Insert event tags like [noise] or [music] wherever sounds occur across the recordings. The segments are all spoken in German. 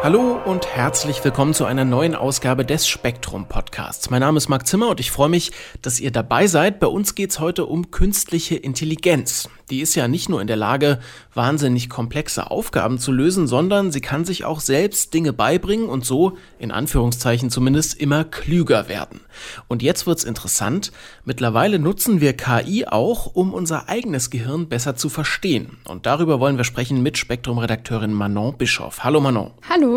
Hallo und herzlich willkommen zu einer neuen Ausgabe des Spektrum Podcasts. Mein Name ist Marc Zimmer und ich freue mich, dass ihr dabei seid. Bei uns geht es heute um künstliche Intelligenz. Die ist ja nicht nur in der Lage, wahnsinnig komplexe Aufgaben zu lösen, sondern sie kann sich auch selbst Dinge beibringen und so, in Anführungszeichen zumindest, immer klüger werden. Und jetzt wird's interessant. Mittlerweile nutzen wir KI auch, um unser eigenes Gehirn besser zu verstehen. Und darüber wollen wir sprechen mit Spektrum-Redakteurin Manon Bischoff. Hallo Manon. Hallo.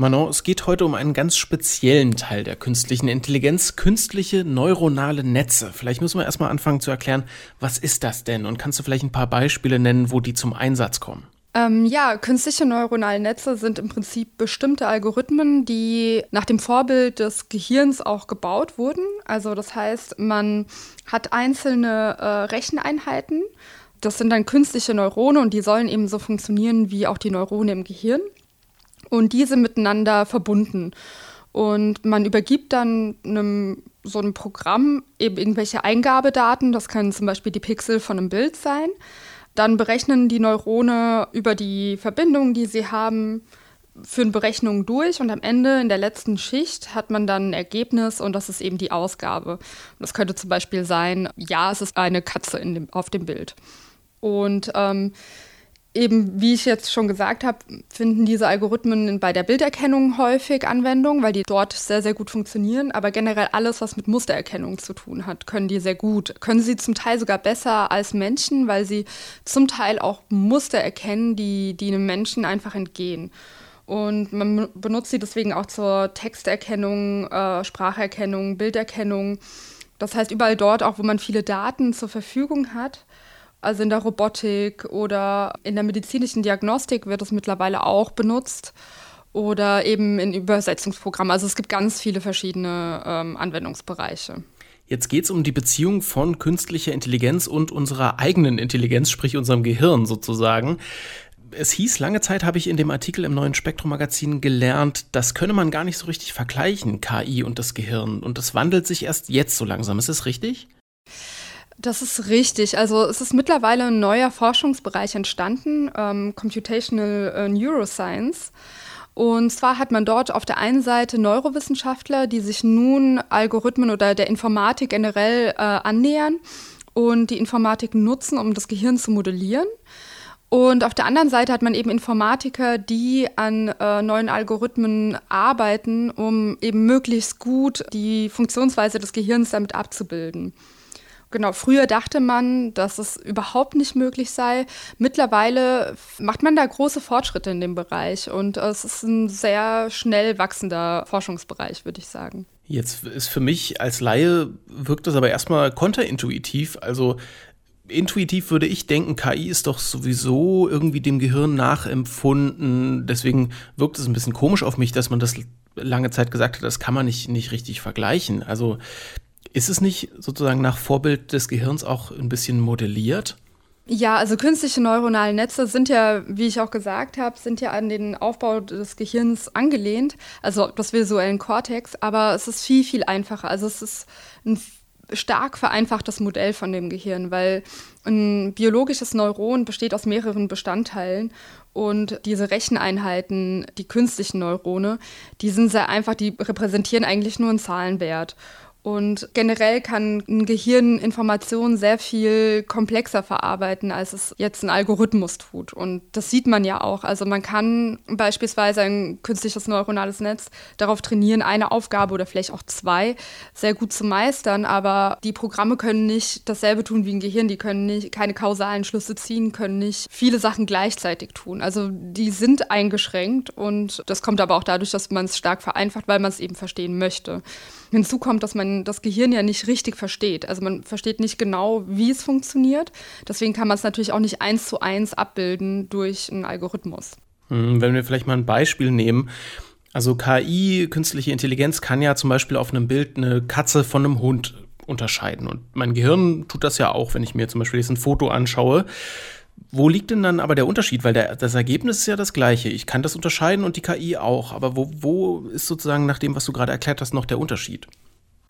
Manon, es geht heute um einen ganz speziellen Teil der künstlichen Intelligenz, künstliche neuronale Netze. Vielleicht müssen wir erstmal anfangen zu erklären, was ist das denn? Und kannst du vielleicht ein paar Beispiele nennen, wo die zum Einsatz kommen? Ähm, ja, künstliche neuronale Netze sind im Prinzip bestimmte Algorithmen, die nach dem Vorbild des Gehirns auch gebaut wurden. Also das heißt, man hat einzelne äh, Recheneinheiten. Das sind dann künstliche Neurone und die sollen eben so funktionieren wie auch die Neurone im Gehirn und diese miteinander verbunden. Und man übergibt dann einem, so einem Programm eben irgendwelche Eingabedaten, das können zum Beispiel die Pixel von einem Bild sein. Dann berechnen die Neurone über die Verbindungen, die sie haben, führen Berechnungen durch und am Ende in der letzten Schicht hat man dann ein Ergebnis und das ist eben die Ausgabe. Und das könnte zum Beispiel sein, ja, es ist eine Katze dem, auf dem Bild. Und ähm, eben, wie ich jetzt schon gesagt habe, finden diese Algorithmen bei der Bilderkennung häufig Anwendung, weil die dort sehr, sehr gut funktionieren. Aber generell alles, was mit Mustererkennung zu tun hat, können die sehr gut. Können sie zum Teil sogar besser als Menschen, weil sie zum Teil auch Muster erkennen, die, die einem Menschen einfach entgehen. Und man benutzt sie deswegen auch zur Texterkennung, äh, Spracherkennung, Bilderkennung. Das heißt, überall dort, auch wo man viele Daten zur Verfügung hat, also in der Robotik oder in der medizinischen Diagnostik wird es mittlerweile auch benutzt oder eben in Übersetzungsprogrammen. Also es gibt ganz viele verschiedene ähm, Anwendungsbereiche. Jetzt geht es um die Beziehung von künstlicher Intelligenz und unserer eigenen Intelligenz, sprich unserem Gehirn sozusagen. Es hieß, lange Zeit habe ich in dem Artikel im neuen Spektrum-Magazin gelernt, das könne man gar nicht so richtig vergleichen, KI und das Gehirn. Und das wandelt sich erst jetzt so langsam. Ist das richtig? Das ist richtig. Also es ist mittlerweile ein neuer Forschungsbereich entstanden, ähm, Computational äh, Neuroscience. Und zwar hat man dort auf der einen Seite Neurowissenschaftler, die sich nun Algorithmen oder der Informatik generell äh, annähern und die Informatik nutzen, um das Gehirn zu modellieren. Und auf der anderen Seite hat man eben Informatiker, die an äh, neuen Algorithmen arbeiten, um eben möglichst gut die Funktionsweise des Gehirns damit abzubilden. Genau, früher dachte man, dass es überhaupt nicht möglich sei. Mittlerweile macht man da große Fortschritte in dem Bereich und es ist ein sehr schnell wachsender Forschungsbereich, würde ich sagen. Jetzt ist für mich als Laie wirkt das aber erstmal konterintuitiv. Also intuitiv würde ich denken, KI ist doch sowieso irgendwie dem Gehirn nachempfunden. Deswegen wirkt es ein bisschen komisch auf mich, dass man das lange Zeit gesagt hat, das kann man nicht, nicht richtig vergleichen. Also ist es nicht sozusagen nach Vorbild des Gehirns auch ein bisschen modelliert? Ja, also künstliche neuronale Netze sind ja, wie ich auch gesagt habe, sind ja an den Aufbau des Gehirns angelehnt, also das visuellen Kortex, aber es ist viel, viel einfacher. Also es ist ein stark vereinfachtes Modell von dem Gehirn, weil ein biologisches Neuron besteht aus mehreren Bestandteilen und diese Recheneinheiten, die künstlichen Neurone, die sind sehr einfach, die repräsentieren eigentlich nur einen Zahlenwert. Und generell kann ein Gehirn Informationen sehr viel komplexer verarbeiten, als es jetzt ein Algorithmus tut. Und das sieht man ja auch. Also man kann beispielsweise ein künstliches neuronales Netz darauf trainieren, eine Aufgabe oder vielleicht auch zwei sehr gut zu meistern. Aber die Programme können nicht dasselbe tun wie ein Gehirn. Die können nicht keine kausalen Schlüsse ziehen, können nicht viele Sachen gleichzeitig tun. Also die sind eingeschränkt und das kommt aber auch dadurch, dass man es stark vereinfacht, weil man es eben verstehen möchte. Hinzu kommt, dass man das Gehirn ja nicht richtig versteht. Also man versteht nicht genau, wie es funktioniert. Deswegen kann man es natürlich auch nicht eins zu eins abbilden durch einen Algorithmus. Hm, wenn wir vielleicht mal ein Beispiel nehmen. Also KI, künstliche Intelligenz, kann ja zum Beispiel auf einem Bild eine Katze von einem Hund unterscheiden. Und mein Gehirn tut das ja auch, wenn ich mir zum Beispiel jetzt ein Foto anschaue. Wo liegt denn dann aber der Unterschied? Weil der, das Ergebnis ist ja das gleiche. Ich kann das unterscheiden und die KI auch. Aber wo, wo ist sozusagen nach dem, was du gerade erklärt hast, noch der Unterschied?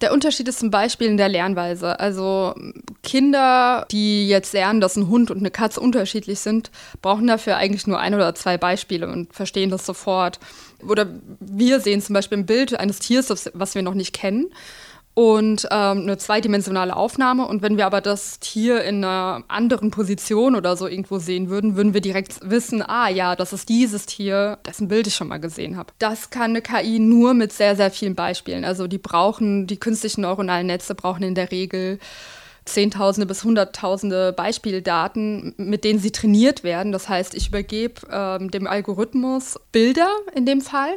Der Unterschied ist zum Beispiel in der Lernweise. Also Kinder, die jetzt lernen, dass ein Hund und eine Katze unterschiedlich sind, brauchen dafür eigentlich nur ein oder zwei Beispiele und verstehen das sofort. Oder wir sehen zum Beispiel ein Bild eines Tiers, was wir noch nicht kennen und ähm, eine zweidimensionale Aufnahme. Und wenn wir aber das Tier in einer anderen Position oder so irgendwo sehen würden, würden wir direkt wissen, ah ja, das ist dieses Tier, dessen Bild ich schon mal gesehen habe. Das kann eine KI nur mit sehr, sehr vielen Beispielen. Also die brauchen, die künstlichen neuronalen Netze brauchen in der Regel Zehntausende bis Hunderttausende Beispieldaten, mit denen sie trainiert werden. Das heißt, ich übergebe ähm, dem Algorithmus Bilder in dem Fall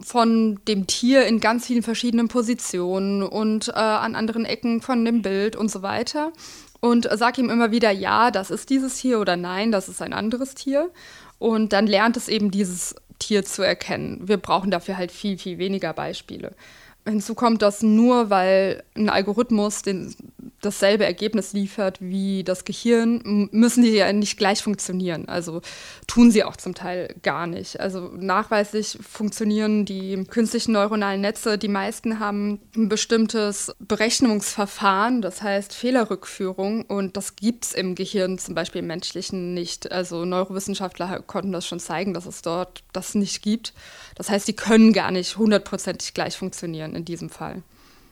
von dem Tier in ganz vielen verschiedenen Positionen und äh, an anderen Ecken von dem Bild und so weiter. Und sage ihm immer wieder, ja, das ist dieses Tier oder nein, das ist ein anderes Tier. Und dann lernt es eben dieses Tier zu erkennen. Wir brauchen dafür halt viel, viel weniger Beispiele. Hinzu kommt, dass nur weil ein Algorithmus den, dasselbe Ergebnis liefert wie das Gehirn, müssen die ja nicht gleich funktionieren. Also tun sie auch zum Teil gar nicht. Also nachweislich funktionieren die künstlichen neuronalen Netze. Die meisten haben ein bestimmtes Berechnungsverfahren, das heißt Fehlerrückführung. Und das gibt es im Gehirn zum Beispiel im menschlichen nicht. Also Neurowissenschaftler konnten das schon zeigen, dass es dort das nicht gibt. Das heißt, die können gar nicht hundertprozentig gleich funktionieren in diesem Fall.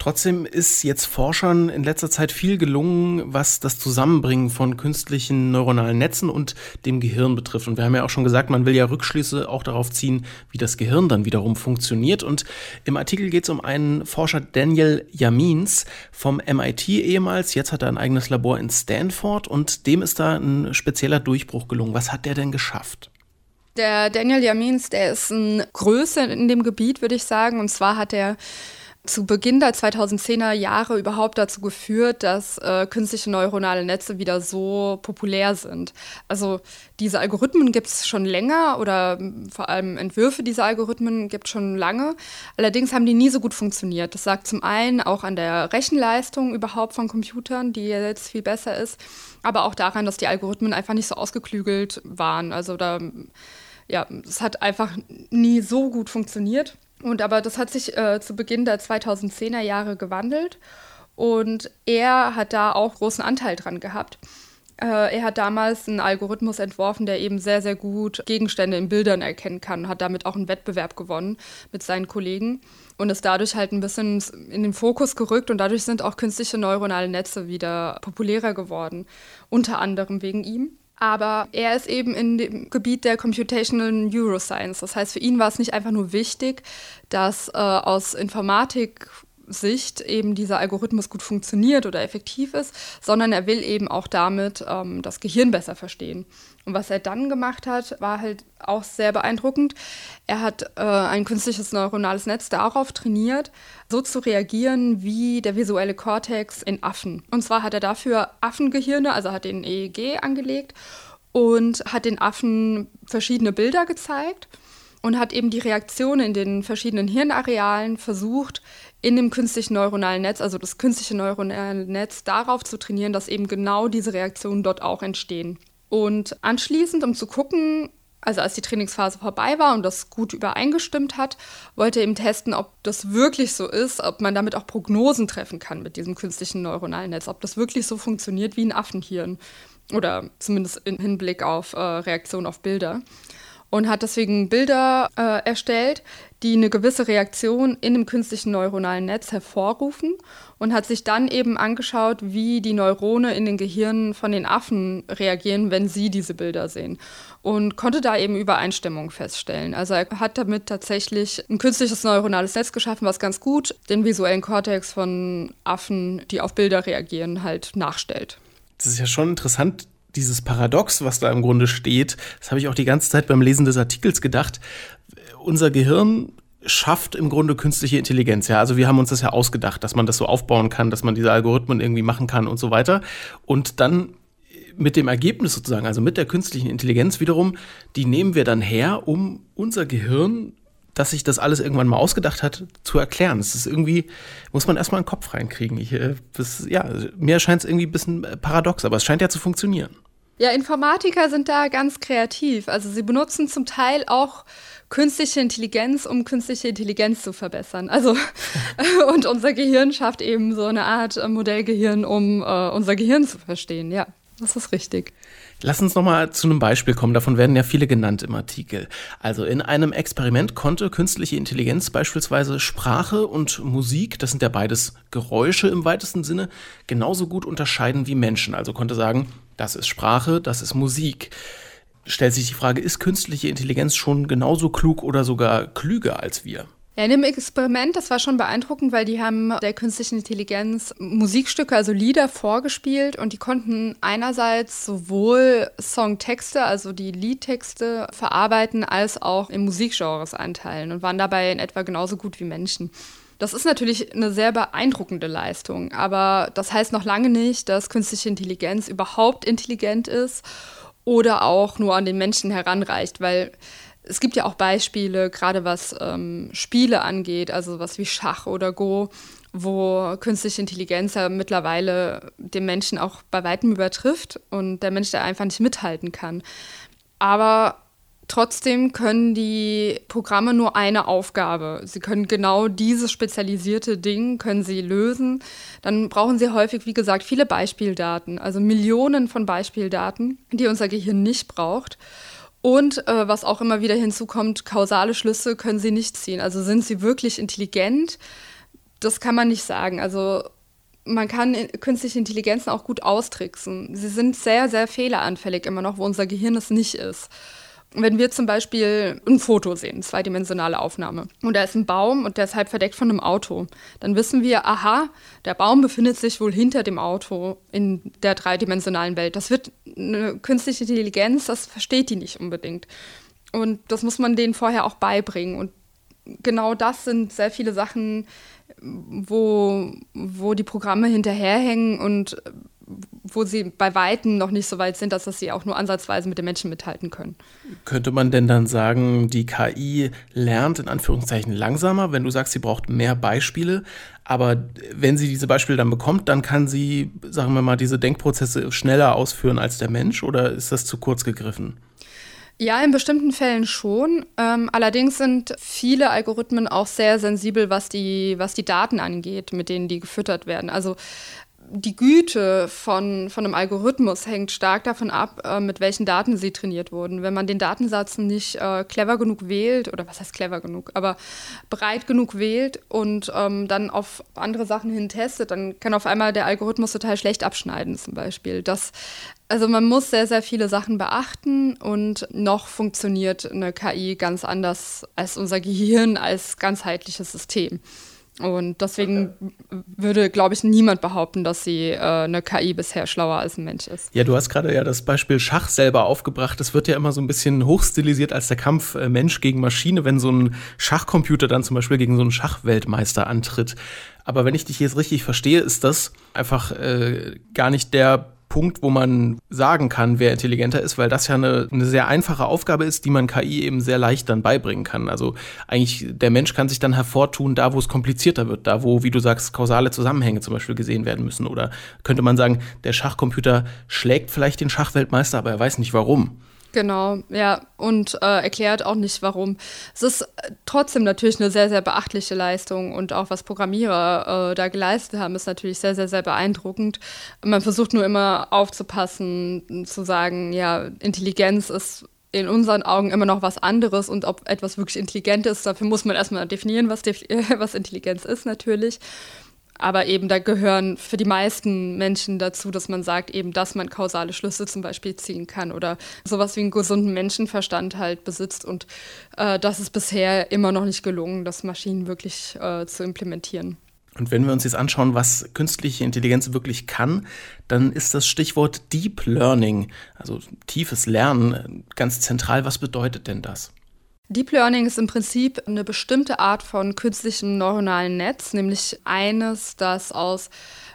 Trotzdem ist jetzt Forschern in letzter Zeit viel gelungen, was das Zusammenbringen von künstlichen neuronalen Netzen und dem Gehirn betrifft. Und wir haben ja auch schon gesagt, man will ja Rückschlüsse auch darauf ziehen, wie das Gehirn dann wiederum funktioniert. Und im Artikel geht es um einen Forscher Daniel Yamins vom MIT ehemals. Jetzt hat er ein eigenes Labor in Stanford und dem ist da ein spezieller Durchbruch gelungen. Was hat der denn geschafft? Der Daniel Yamins, der ist eine Größe in dem Gebiet, würde ich sagen. Und zwar hat er zu Beginn der 2010er Jahre überhaupt dazu geführt, dass äh, künstliche neuronale Netze wieder so populär sind. Also diese Algorithmen gibt es schon länger oder vor allem Entwürfe dieser Algorithmen gibt es schon lange. Allerdings haben die nie so gut funktioniert. Das sagt zum einen auch an der Rechenleistung überhaupt von Computern, die jetzt viel besser ist, aber auch daran, dass die Algorithmen einfach nicht so ausgeklügelt waren. Also da, ja, es hat einfach nie so gut funktioniert. Und aber das hat sich äh, zu Beginn der 2010er Jahre gewandelt und er hat da auch großen Anteil dran gehabt. Äh, er hat damals einen Algorithmus entworfen, der eben sehr, sehr gut Gegenstände in Bildern erkennen kann, hat damit auch einen Wettbewerb gewonnen mit seinen Kollegen und ist dadurch halt ein bisschen in den Fokus gerückt und dadurch sind auch künstliche neuronale Netze wieder populärer geworden, unter anderem wegen ihm. Aber er ist eben in dem Gebiet der Computational Neuroscience. Das heißt, für ihn war es nicht einfach nur wichtig, dass äh, aus Informatik Sicht eben dieser Algorithmus gut funktioniert oder effektiv ist, sondern er will eben auch damit ähm, das Gehirn besser verstehen. Und was er dann gemacht hat, war halt auch sehr beeindruckend. Er hat äh, ein künstliches neuronales Netz darauf trainiert, so zu reagieren wie der visuelle Kortex in Affen. Und zwar hat er dafür Affengehirne, also hat den EEG angelegt und hat den Affen verschiedene Bilder gezeigt und hat eben die Reaktion in den verschiedenen Hirnarealen versucht, in dem künstlichen neuronalen Netz, also das künstliche neuronale Netz, darauf zu trainieren, dass eben genau diese Reaktionen dort auch entstehen. Und anschließend, um zu gucken, also als die Trainingsphase vorbei war und das gut übereingestimmt hat, wollte er eben testen, ob das wirklich so ist, ob man damit auch Prognosen treffen kann mit diesem künstlichen neuronalen Netz, ob das wirklich so funktioniert wie ein Affenhirn oder zumindest im Hinblick auf äh, Reaktion auf Bilder und hat deswegen Bilder äh, erstellt, die eine gewisse Reaktion in dem künstlichen neuronalen Netz hervorrufen und hat sich dann eben angeschaut, wie die Neurone in den Gehirnen von den Affen reagieren, wenn sie diese Bilder sehen und konnte da eben Übereinstimmung feststellen. Also er hat damit tatsächlich ein künstliches neuronales Netz geschaffen, was ganz gut den visuellen Kortex von Affen, die auf Bilder reagieren, halt nachstellt. Das ist ja schon interessant, dieses Paradox, was da im Grunde steht, das habe ich auch die ganze Zeit beim Lesen des Artikels gedacht. Unser Gehirn schafft im Grunde künstliche Intelligenz. Ja, also wir haben uns das ja ausgedacht, dass man das so aufbauen kann, dass man diese Algorithmen irgendwie machen kann und so weiter. Und dann mit dem Ergebnis sozusagen, also mit der künstlichen Intelligenz wiederum, die nehmen wir dann her, um unser Gehirn dass sich das alles irgendwann mal ausgedacht hat, zu erklären. Das ist irgendwie, muss man erstmal einen Kopf reinkriegen. Ich, äh, das, ja, mir scheint es irgendwie ein bisschen paradox, aber es scheint ja zu funktionieren. Ja, Informatiker sind da ganz kreativ. Also sie benutzen zum Teil auch künstliche Intelligenz, um künstliche Intelligenz zu verbessern. Also [laughs] und unser Gehirn schafft eben so eine Art äh, Modellgehirn, um äh, unser Gehirn zu verstehen. Ja, das ist richtig. Lass uns nochmal zu einem Beispiel kommen. Davon werden ja viele genannt im Artikel. Also in einem Experiment konnte künstliche Intelligenz beispielsweise Sprache und Musik, das sind ja beides Geräusche im weitesten Sinne, genauso gut unterscheiden wie Menschen. Also konnte sagen, das ist Sprache, das ist Musik. Stellt sich die Frage, ist künstliche Intelligenz schon genauso klug oder sogar klüger als wir? Ja, in dem Experiment, das war schon beeindruckend, weil die haben der künstlichen Intelligenz Musikstücke, also Lieder vorgespielt und die konnten einerseits sowohl Songtexte, also die Liedtexte verarbeiten, als auch in Musikgenres einteilen und waren dabei in etwa genauso gut wie Menschen. Das ist natürlich eine sehr beeindruckende Leistung, aber das heißt noch lange nicht, dass künstliche Intelligenz überhaupt intelligent ist oder auch nur an den Menschen heranreicht, weil es gibt ja auch Beispiele, gerade was ähm, Spiele angeht, also was wie Schach oder Go, wo künstliche Intelligenz ja mittlerweile den Menschen auch bei weitem übertrifft und der Mensch da einfach nicht mithalten kann. Aber trotzdem können die Programme nur eine Aufgabe. Sie können genau dieses spezialisierte Ding können sie lösen. Dann brauchen sie häufig, wie gesagt, viele Beispieldaten, also Millionen von Beispieldaten, die unser Gehirn nicht braucht. Und äh, was auch immer wieder hinzukommt, kausale Schlüsse können sie nicht ziehen. Also sind sie wirklich intelligent? Das kann man nicht sagen. Also man kann künstliche Intelligenzen auch gut austricksen. Sie sind sehr, sehr fehleranfällig immer noch, wo unser Gehirn es nicht ist wenn wir zum Beispiel ein Foto sehen, zweidimensionale Aufnahme, und da ist ein Baum und der ist halb verdeckt von einem Auto, dann wissen wir, aha, der Baum befindet sich wohl hinter dem Auto in der dreidimensionalen Welt. Das wird eine künstliche Intelligenz, das versteht die nicht unbedingt. Und das muss man denen vorher auch beibringen. Und genau das sind sehr viele Sachen, wo, wo die Programme hinterherhängen und wo sie bei Weitem noch nicht so weit sind, dass, dass sie auch nur ansatzweise mit den Menschen mithalten können. Könnte man denn dann sagen, die KI lernt in Anführungszeichen langsamer, wenn du sagst, sie braucht mehr Beispiele, aber wenn sie diese Beispiele dann bekommt, dann kann sie, sagen wir mal, diese Denkprozesse schneller ausführen als der Mensch oder ist das zu kurz gegriffen? Ja, in bestimmten Fällen schon. Ähm, allerdings sind viele Algorithmen auch sehr sensibel, was die, was die Daten angeht, mit denen die gefüttert werden. Also die Güte von, von einem Algorithmus hängt stark davon ab, äh, mit welchen Daten sie trainiert wurden. Wenn man den Datensatz nicht äh, clever genug wählt, oder was heißt clever genug, aber breit genug wählt und ähm, dann auf andere Sachen hin testet, dann kann auf einmal der Algorithmus total schlecht abschneiden, zum Beispiel. Das, also man muss sehr, sehr viele Sachen beachten und noch funktioniert eine KI ganz anders als unser Gehirn als ganzheitliches System. Und deswegen würde, glaube ich, niemand behaupten, dass sie äh, eine KI bisher schlauer als ein Mensch ist. Ja, du hast gerade ja das Beispiel Schach selber aufgebracht. Es wird ja immer so ein bisschen hochstilisiert als der Kampf äh, Mensch gegen Maschine, wenn so ein Schachcomputer dann zum Beispiel gegen so einen Schachweltmeister antritt. Aber wenn ich dich jetzt richtig verstehe, ist das einfach äh, gar nicht der Punkt, wo man sagen kann, wer intelligenter ist, weil das ja eine, eine sehr einfache Aufgabe ist, die man KI eben sehr leicht dann beibringen kann. Also eigentlich der Mensch kann sich dann hervortun, da wo es komplizierter wird, da wo, wie du sagst, kausale Zusammenhänge zum Beispiel gesehen werden müssen. Oder könnte man sagen, der Schachcomputer schlägt vielleicht den Schachweltmeister, aber er weiß nicht warum. Genau, ja, und äh, erklärt auch nicht, warum. Es ist äh, trotzdem natürlich eine sehr, sehr beachtliche Leistung und auch was Programmierer äh, da geleistet haben, ist natürlich sehr, sehr, sehr beeindruckend. Man versucht nur immer aufzupassen, zu sagen, ja, Intelligenz ist in unseren Augen immer noch was anderes und ob etwas wirklich intelligent ist, dafür muss man erstmal definieren, was, [laughs] was Intelligenz ist natürlich. Aber eben da gehören für die meisten Menschen dazu, dass man sagt, eben, dass man kausale Schlüsse zum Beispiel ziehen kann oder sowas wie einen gesunden Menschenverstand halt besitzt. Und äh, das ist bisher immer noch nicht gelungen, das Maschinen wirklich äh, zu implementieren. Und wenn wir uns jetzt anschauen, was künstliche Intelligenz wirklich kann, dann ist das Stichwort Deep Learning, also tiefes Lernen, ganz zentral. Was bedeutet denn das? Deep Learning ist im Prinzip eine bestimmte Art von künstlichem neuronalen Netz, nämlich eines, das aus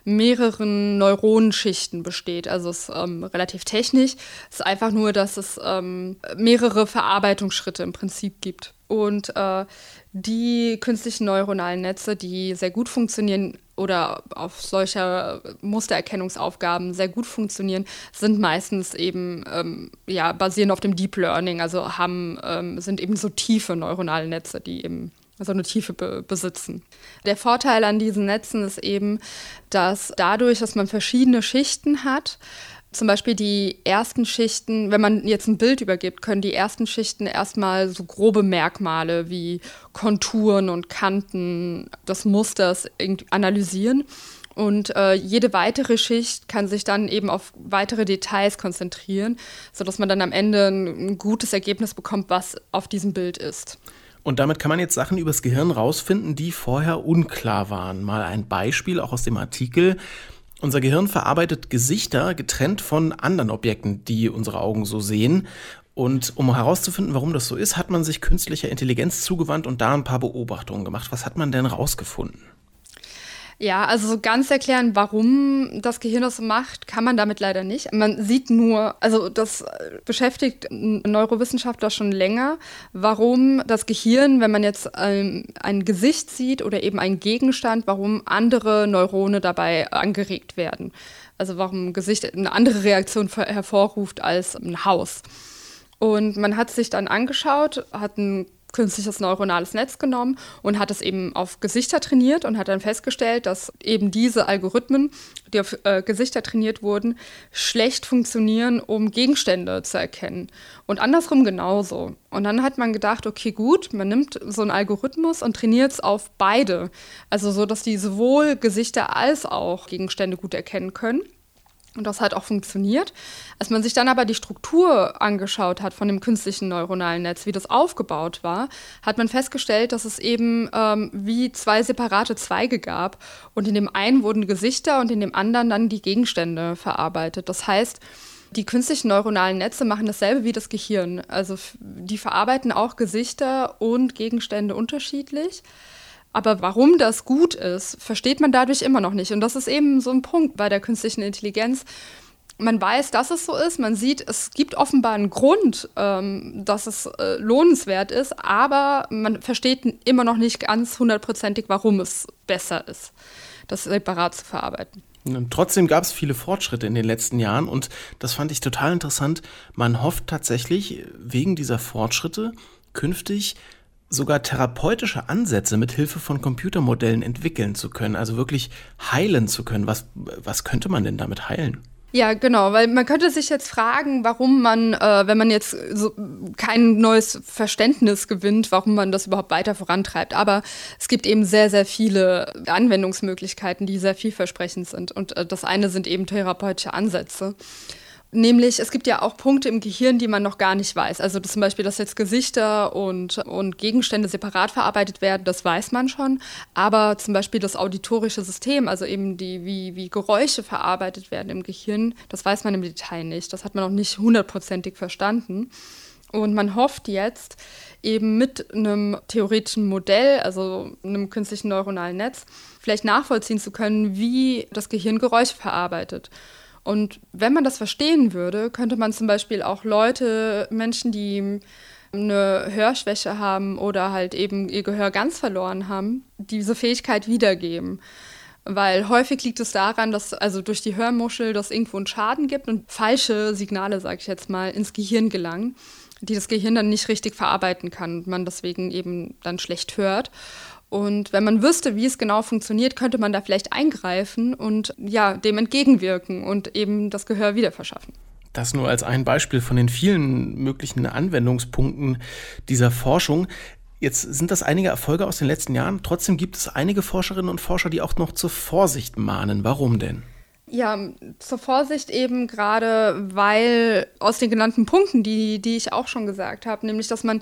mehreren Neuronenschichten besteht. Also es ist ähm, relativ technisch. Es ist einfach nur, dass es ähm, mehrere Verarbeitungsschritte im Prinzip gibt. Und äh, die künstlichen neuronalen Netze, die sehr gut funktionieren oder auf solcher Mustererkennungsaufgaben sehr gut funktionieren, sind meistens eben ähm, ja, basieren auf dem Deep Learning, also haben, ähm, sind eben so tiefe neuronale Netze, die eben so eine Tiefe be besitzen. Der Vorteil an diesen Netzen ist eben, dass dadurch, dass man verschiedene Schichten hat, zum Beispiel die ersten Schichten, wenn man jetzt ein Bild übergibt, können die ersten Schichten erstmal so grobe Merkmale wie Konturen und Kanten des Musters analysieren. Und äh, jede weitere Schicht kann sich dann eben auf weitere Details konzentrieren, sodass man dann am Ende ein, ein gutes Ergebnis bekommt, was auf diesem Bild ist. Und damit kann man jetzt Sachen übers Gehirn rausfinden, die vorher unklar waren. Mal ein Beispiel auch aus dem Artikel. Unser Gehirn verarbeitet Gesichter getrennt von anderen Objekten, die unsere Augen so sehen. Und um herauszufinden, warum das so ist, hat man sich künstlicher Intelligenz zugewandt und da ein paar Beobachtungen gemacht. Was hat man denn rausgefunden? Ja, also so ganz erklären, warum das Gehirn das macht, kann man damit leider nicht. Man sieht nur, also das beschäftigt Neurowissenschaftler schon länger, warum das Gehirn, wenn man jetzt ein, ein Gesicht sieht oder eben einen Gegenstand, warum andere Neurone dabei angeregt werden. Also warum ein Gesicht eine andere Reaktion hervorruft als ein Haus. Und man hat sich dann angeschaut, hat ein künstliches neuronales Netz genommen und hat es eben auf Gesichter trainiert und hat dann festgestellt, dass eben diese Algorithmen, die auf äh, Gesichter trainiert wurden, schlecht funktionieren, um Gegenstände zu erkennen. Und andersrum genauso. Und dann hat man gedacht, okay, gut, man nimmt so einen Algorithmus und trainiert es auf beide. Also so, dass die sowohl Gesichter als auch Gegenstände gut erkennen können. Und das hat auch funktioniert. Als man sich dann aber die Struktur angeschaut hat von dem künstlichen neuronalen Netz, wie das aufgebaut war, hat man festgestellt, dass es eben ähm, wie zwei separate Zweige gab. Und in dem einen wurden Gesichter und in dem anderen dann die Gegenstände verarbeitet. Das heißt, die künstlichen neuronalen Netze machen dasselbe wie das Gehirn. Also die verarbeiten auch Gesichter und Gegenstände unterschiedlich. Aber warum das gut ist, versteht man dadurch immer noch nicht. Und das ist eben so ein Punkt bei der künstlichen Intelligenz. Man weiß, dass es so ist, man sieht, es gibt offenbar einen Grund, ähm, dass es äh, lohnenswert ist, aber man versteht immer noch nicht ganz hundertprozentig, warum es besser ist, das separat zu verarbeiten. Und trotzdem gab es viele Fortschritte in den letzten Jahren und das fand ich total interessant. Man hofft tatsächlich wegen dieser Fortschritte künftig sogar therapeutische Ansätze mit Hilfe von Computermodellen entwickeln zu können, also wirklich heilen zu können. Was, was könnte man denn damit heilen? Ja, genau, weil man könnte sich jetzt fragen, warum man, äh, wenn man jetzt so kein neues Verständnis gewinnt, warum man das überhaupt weiter vorantreibt. Aber es gibt eben sehr, sehr viele Anwendungsmöglichkeiten, die sehr vielversprechend sind. Und äh, das eine sind eben therapeutische Ansätze. Nämlich, es gibt ja auch Punkte im Gehirn, die man noch gar nicht weiß. Also zum Beispiel, dass jetzt Gesichter und, und Gegenstände separat verarbeitet werden, das weiß man schon. Aber zum Beispiel das auditorische System, also eben die, wie, wie Geräusche verarbeitet werden im Gehirn, das weiß man im Detail nicht. Das hat man noch nicht hundertprozentig verstanden. Und man hofft jetzt eben mit einem theoretischen Modell, also einem künstlichen neuronalen Netz, vielleicht nachvollziehen zu können, wie das Gehirn Geräusche verarbeitet. Und wenn man das verstehen würde, könnte man zum Beispiel auch Leute, Menschen, die eine Hörschwäche haben oder halt eben ihr Gehör ganz verloren haben, diese Fähigkeit wiedergeben. Weil häufig liegt es daran, dass also durch die Hörmuschel das irgendwo einen Schaden gibt und falsche Signale, sage ich jetzt mal, ins Gehirn gelangen, die das Gehirn dann nicht richtig verarbeiten kann und man deswegen eben dann schlecht hört. Und wenn man wüsste, wie es genau funktioniert, könnte man da vielleicht eingreifen und ja, dem entgegenwirken und eben das Gehör wieder verschaffen. Das nur als ein Beispiel von den vielen möglichen Anwendungspunkten dieser Forschung. Jetzt sind das einige Erfolge aus den letzten Jahren. Trotzdem gibt es einige Forscherinnen und Forscher, die auch noch zur Vorsicht mahnen. Warum denn? Ja, zur Vorsicht eben gerade, weil aus den genannten Punkten, die, die ich auch schon gesagt habe, nämlich dass man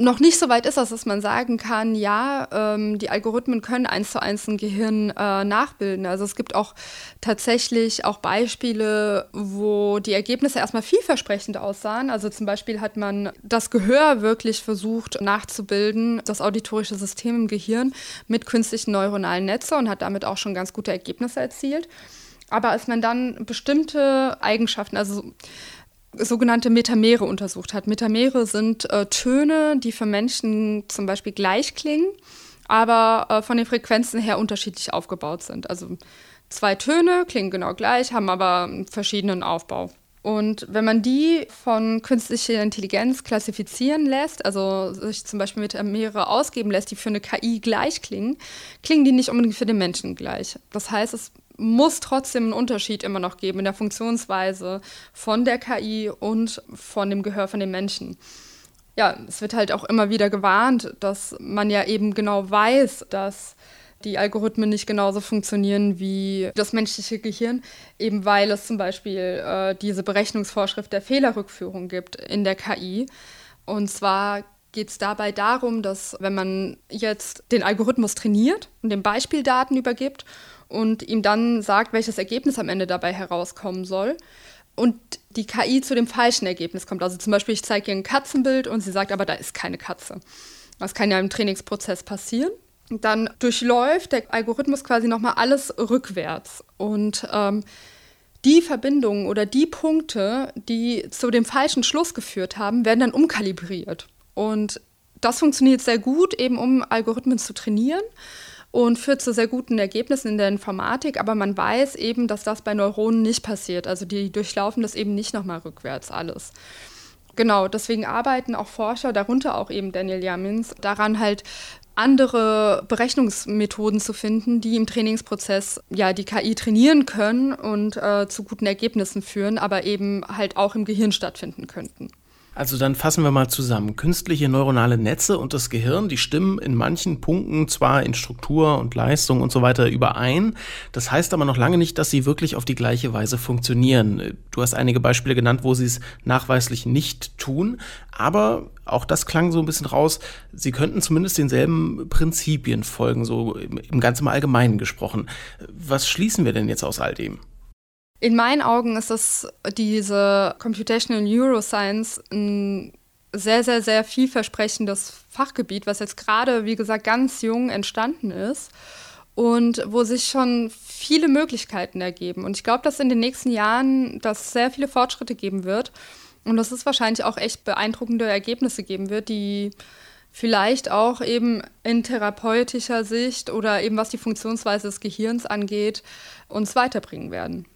noch nicht so weit ist, dass man sagen kann, ja, ähm, die Algorithmen können eins zu eins ein Gehirn äh, nachbilden. Also es gibt auch tatsächlich auch Beispiele, wo die Ergebnisse erstmal vielversprechend aussahen. Also zum Beispiel hat man das Gehör wirklich versucht nachzubilden, das auditorische System im Gehirn mit künstlichen neuronalen Netzen und hat damit auch schon ganz gute Ergebnisse erzielt. Aber als man dann bestimmte Eigenschaften, also sogenannte Metamere untersucht hat. Metamere sind äh, Töne, die für Menschen zum Beispiel gleich klingen, aber äh, von den Frequenzen her unterschiedlich aufgebaut sind. Also zwei Töne klingen genau gleich, haben aber einen verschiedenen Aufbau. Und wenn man die von künstlicher Intelligenz klassifizieren lässt, also sich zum Beispiel Metamere ausgeben lässt, die für eine KI gleich klingen, klingen die nicht unbedingt für den Menschen gleich. Das heißt, es muss trotzdem einen Unterschied immer noch geben in der Funktionsweise von der KI und von dem Gehör von den Menschen. Ja, es wird halt auch immer wieder gewarnt, dass man ja eben genau weiß, dass die Algorithmen nicht genauso funktionieren wie das menschliche Gehirn, eben weil es zum Beispiel äh, diese Berechnungsvorschrift der Fehlerrückführung gibt in der KI. Und zwar geht es dabei darum, dass wenn man jetzt den Algorithmus trainiert und den Beispieldaten übergibt und ihm dann sagt, welches Ergebnis am Ende dabei herauskommen soll. Und die KI zu dem falschen Ergebnis kommt. Also zum Beispiel, ich zeige ihr ein Katzenbild und sie sagt, aber da ist keine Katze. Das kann ja im Trainingsprozess passieren. Dann durchläuft der Algorithmus quasi nochmal alles rückwärts. Und ähm, die Verbindungen oder die Punkte, die zu dem falschen Schluss geführt haben, werden dann umkalibriert. Und das funktioniert sehr gut, eben um Algorithmen zu trainieren und führt zu sehr guten Ergebnissen in der Informatik. Aber man weiß eben, dass das bei Neuronen nicht passiert. Also die durchlaufen das eben nicht nochmal rückwärts alles. Genau, deswegen arbeiten auch Forscher, darunter auch eben Daniel Jamins, daran halt andere Berechnungsmethoden zu finden, die im Trainingsprozess ja die KI trainieren können und äh, zu guten Ergebnissen führen, aber eben halt auch im Gehirn stattfinden könnten. Also dann fassen wir mal zusammen. Künstliche neuronale Netze und das Gehirn, die stimmen in manchen Punkten zwar in Struktur und Leistung und so weiter überein. Das heißt aber noch lange nicht, dass sie wirklich auf die gleiche Weise funktionieren. Du hast einige Beispiele genannt, wo sie es nachweislich nicht tun. Aber auch das klang so ein bisschen raus. Sie könnten zumindest denselben Prinzipien folgen, so im im Allgemeinen gesprochen. Was schließen wir denn jetzt aus all dem? In meinen Augen ist das diese Computational Neuroscience ein sehr, sehr, sehr vielversprechendes Fachgebiet, was jetzt gerade, wie gesagt, ganz jung entstanden ist und wo sich schon viele Möglichkeiten ergeben. Und ich glaube, dass in den nächsten Jahren das sehr viele Fortschritte geben wird und dass es wahrscheinlich auch echt beeindruckende Ergebnisse geben wird, die vielleicht auch eben in therapeutischer Sicht oder eben was die Funktionsweise des Gehirns angeht, uns weiterbringen werden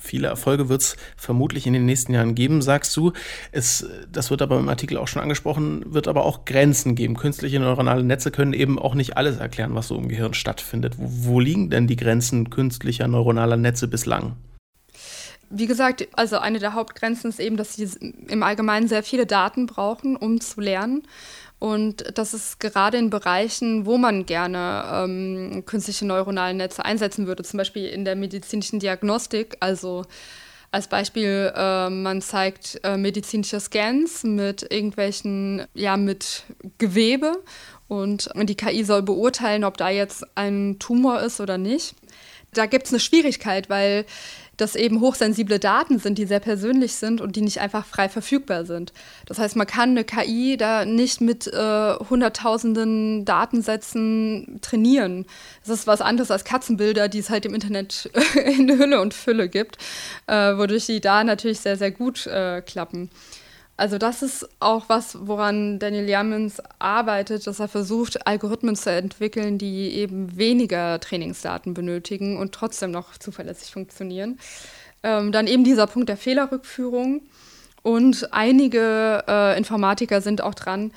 viele Erfolge wird es vermutlich in den nächsten Jahren geben, sagst du. Es, das wird aber im Artikel auch schon angesprochen, wird aber auch Grenzen geben. Künstliche neuronale Netze können eben auch nicht alles erklären, was so im Gehirn stattfindet. Wo, wo liegen denn die Grenzen künstlicher neuronaler Netze bislang? Wie gesagt, also eine der Hauptgrenzen ist eben, dass sie im Allgemeinen sehr viele Daten brauchen, um zu lernen. Und das ist gerade in Bereichen, wo man gerne ähm, künstliche neuronale Netze einsetzen würde, zum Beispiel in der medizinischen Diagnostik. Also als Beispiel, äh, man zeigt äh, medizinische Scans mit irgendwelchen, ja, mit Gewebe und die KI soll beurteilen, ob da jetzt ein Tumor ist oder nicht. Da gibt es eine Schwierigkeit, weil das eben hochsensible Daten sind, die sehr persönlich sind und die nicht einfach frei verfügbar sind. Das heißt, man kann eine KI da nicht mit äh, hunderttausenden Datensätzen trainieren. Das ist was anderes als Katzenbilder, die es halt im Internet [laughs] in Hülle und Fülle gibt, äh, wodurch die da natürlich sehr, sehr gut äh, klappen. Also das ist auch was, woran Daniel Yammins arbeitet, dass er versucht, Algorithmen zu entwickeln, die eben weniger Trainingsdaten benötigen und trotzdem noch zuverlässig funktionieren. Ähm, dann eben dieser Punkt der Fehlerrückführung. Und einige äh, Informatiker sind auch dran,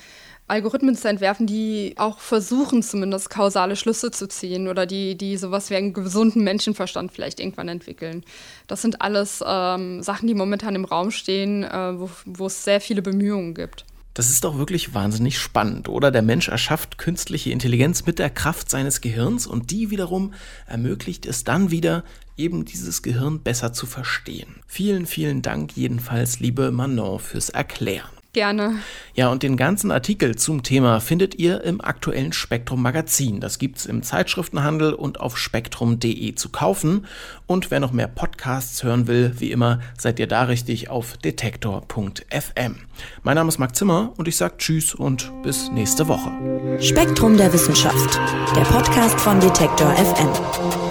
Algorithmen zu entwerfen, die auch versuchen, zumindest kausale Schlüsse zu ziehen oder die, die sowas wie einen gesunden Menschenverstand vielleicht irgendwann entwickeln. Das sind alles ähm, Sachen, die momentan im Raum stehen, äh, wo, wo es sehr viele Bemühungen gibt. Das ist doch wirklich wahnsinnig spannend, oder? Der Mensch erschafft künstliche Intelligenz mit der Kraft seines Gehirns und die wiederum ermöglicht es dann wieder, eben dieses Gehirn besser zu verstehen. Vielen, vielen Dank jedenfalls, liebe Manon, fürs Erklären. Gerne. Ja, und den ganzen Artikel zum Thema findet ihr im aktuellen Spektrum Magazin. Das gibt's im Zeitschriftenhandel und auf spektrum.de zu kaufen. Und wer noch mehr Podcasts hören will, wie immer, seid ihr da richtig auf detektor.fm. Mein Name ist Marc Zimmer und ich sage Tschüss und bis nächste Woche. Spektrum der Wissenschaft, der Podcast von Detektor FM.